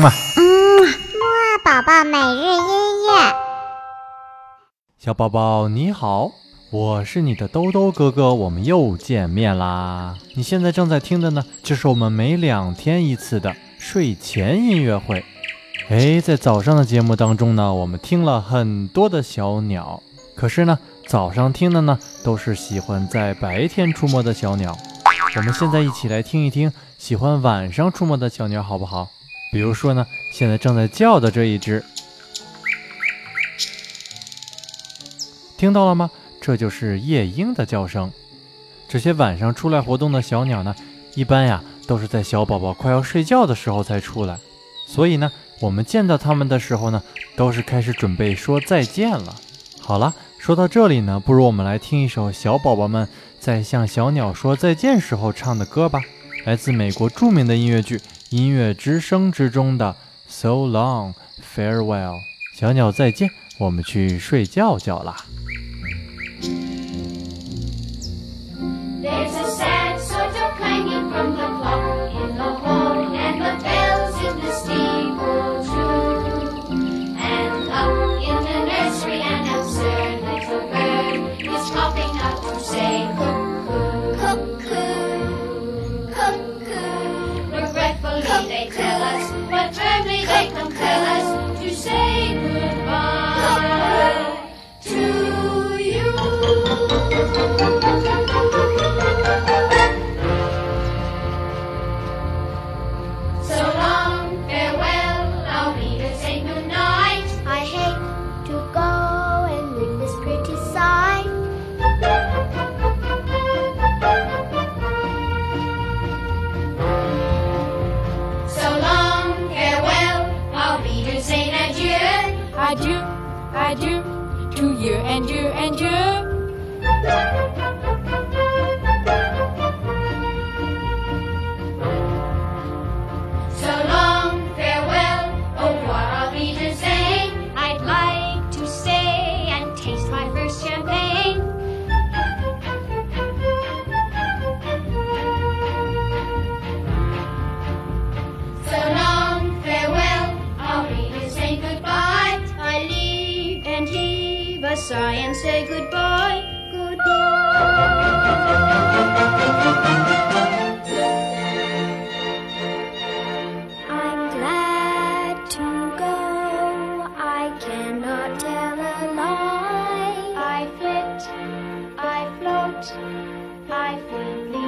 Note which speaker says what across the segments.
Speaker 1: 嘛。
Speaker 2: 嗯，木二宝宝每日音乐。
Speaker 1: 小宝宝你好，我是你的兜兜哥哥，我们又见面啦。你现在正在听的呢，就是我们每两天一次的睡前音乐会。哎，在早上的节目当中呢，我们听了很多的小鸟，可是呢，早上听的呢，都是喜欢在白天出没的小鸟。我们现在一起来听一听喜欢晚上出没的小鸟，好不好？比如说呢，现在正在叫的这一只，听到了吗？这就是夜莺的叫声。这些晚上出来活动的小鸟呢，一般呀都是在小宝宝快要睡觉的时候才出来，所以呢。我们见到它们的时候呢，都是开始准备说再见了。好了，说到这里呢，不如我们来听一首小宝宝们在向小鸟说再见时候唱的歌吧，来自美国著名的音乐剧《音乐之声》之中的 “So long, farewell”，小鸟再见，我们去睡觉觉啦。you, to you and you and you.
Speaker 3: sigh and say goodbye, goodbye.
Speaker 4: I'm glad to go, I cannot tell a lie.
Speaker 3: I flit, I float, I flee.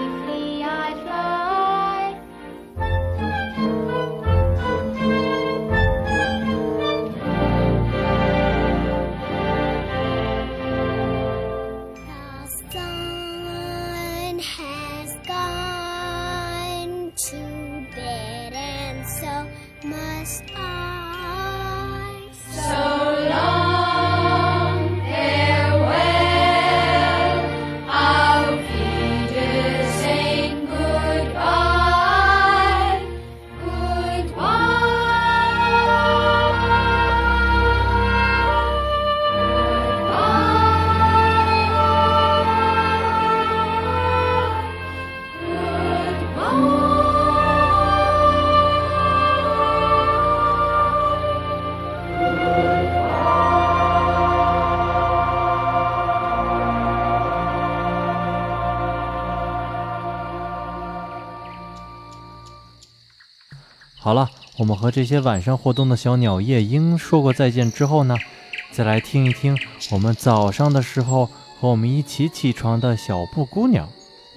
Speaker 2: must I?
Speaker 1: 好了，我们和这些晚上活动的小鸟夜莺说过再见之后呢，再来听一听我们早上的时候和我们一起起床的小布谷鸟，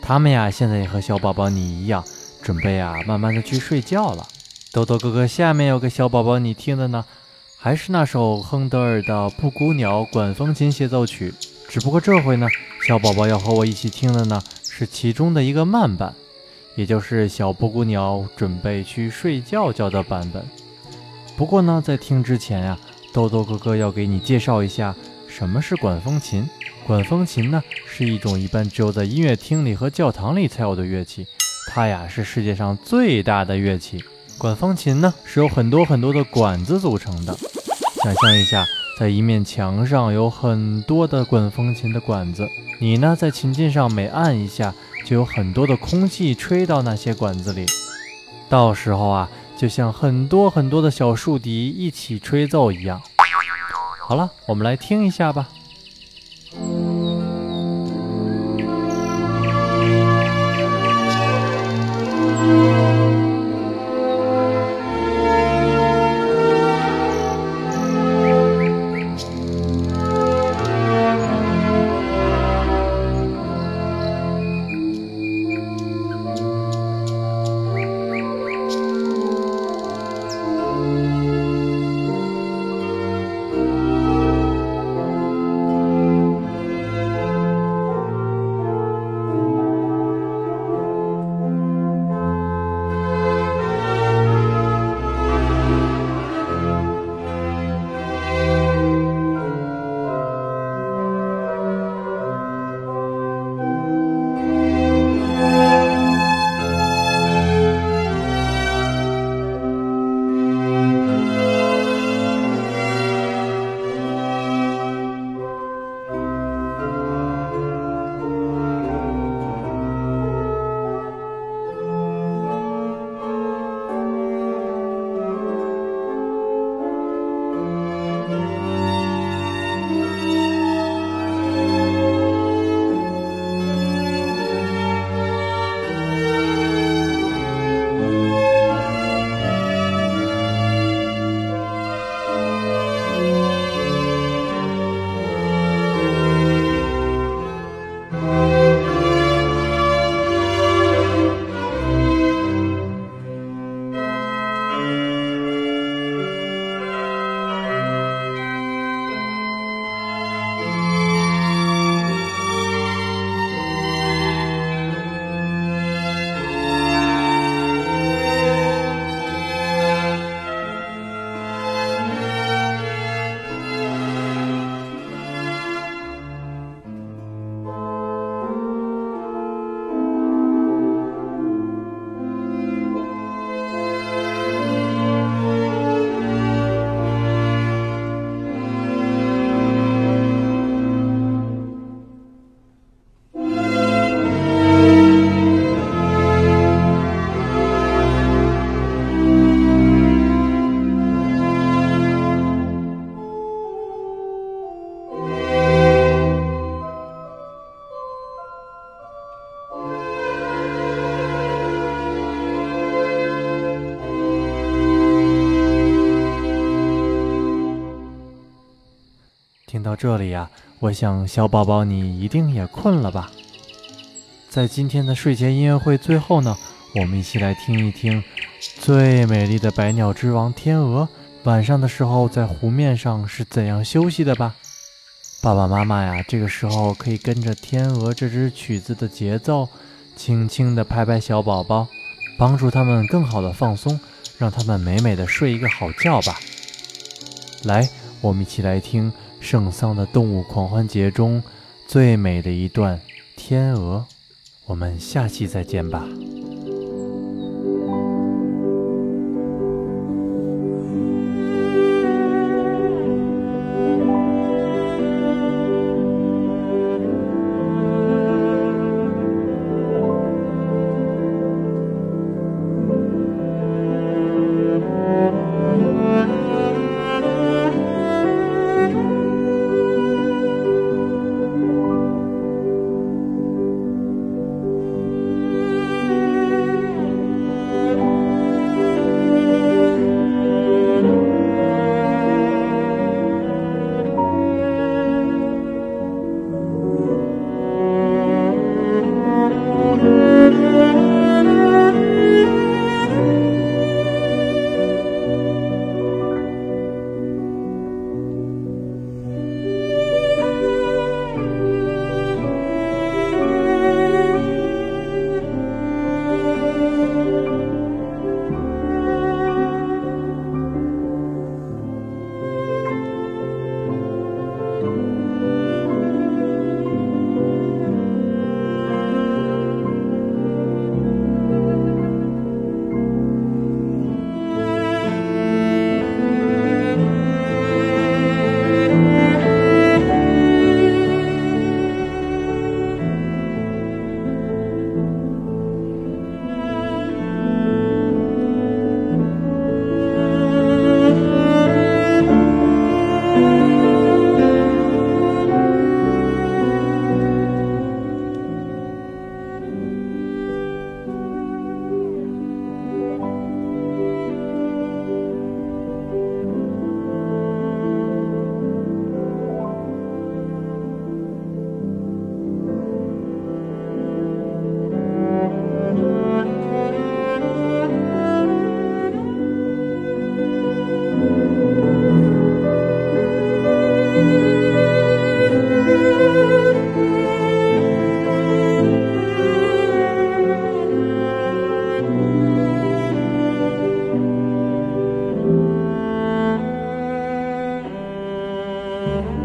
Speaker 1: 它们呀现在也和小宝宝你一样，准备啊慢慢的去睡觉了。豆豆哥哥下面有个小宝宝你听的呢，还是那首亨德尔的布谷鸟管风琴协奏曲，只不过这回呢，小宝宝要和我一起听的呢是其中的一个慢版。也就是小布谷鸟准备去睡觉觉的版本。不过呢，在听之前呀，豆豆哥哥要给你介绍一下什么是管风琴。管风琴呢，是一种一般只有在音乐厅里和教堂里才有的乐器，它呀是世界上最大的乐器。管风琴呢，是由很多很多的管子组成的。想象一下，在一面墙上有很多的滚风琴的管子，你呢在琴键上每按一下。就有很多的空气吹到那些管子里，到时候啊，就像很多很多的小竖笛一起吹奏一样。好了，我们来听一下吧。这里呀、我想小宝宝你一定也困了吧？在今天的睡前音乐会最后呢，我们一起来听一听最美丽的百鸟之王天鹅晚上的时候在湖面上是怎样休息的吧。爸爸妈妈呀，这个时候可以跟着天鹅这支曲子的节奏，轻轻地拍拍小宝宝，帮助他们更好的放松，让他们美美的睡一个好觉吧。来，我们一起来听圣桑的动物狂欢节中最美的一段《天鹅》。我们下期再见吧。Mm-hmm.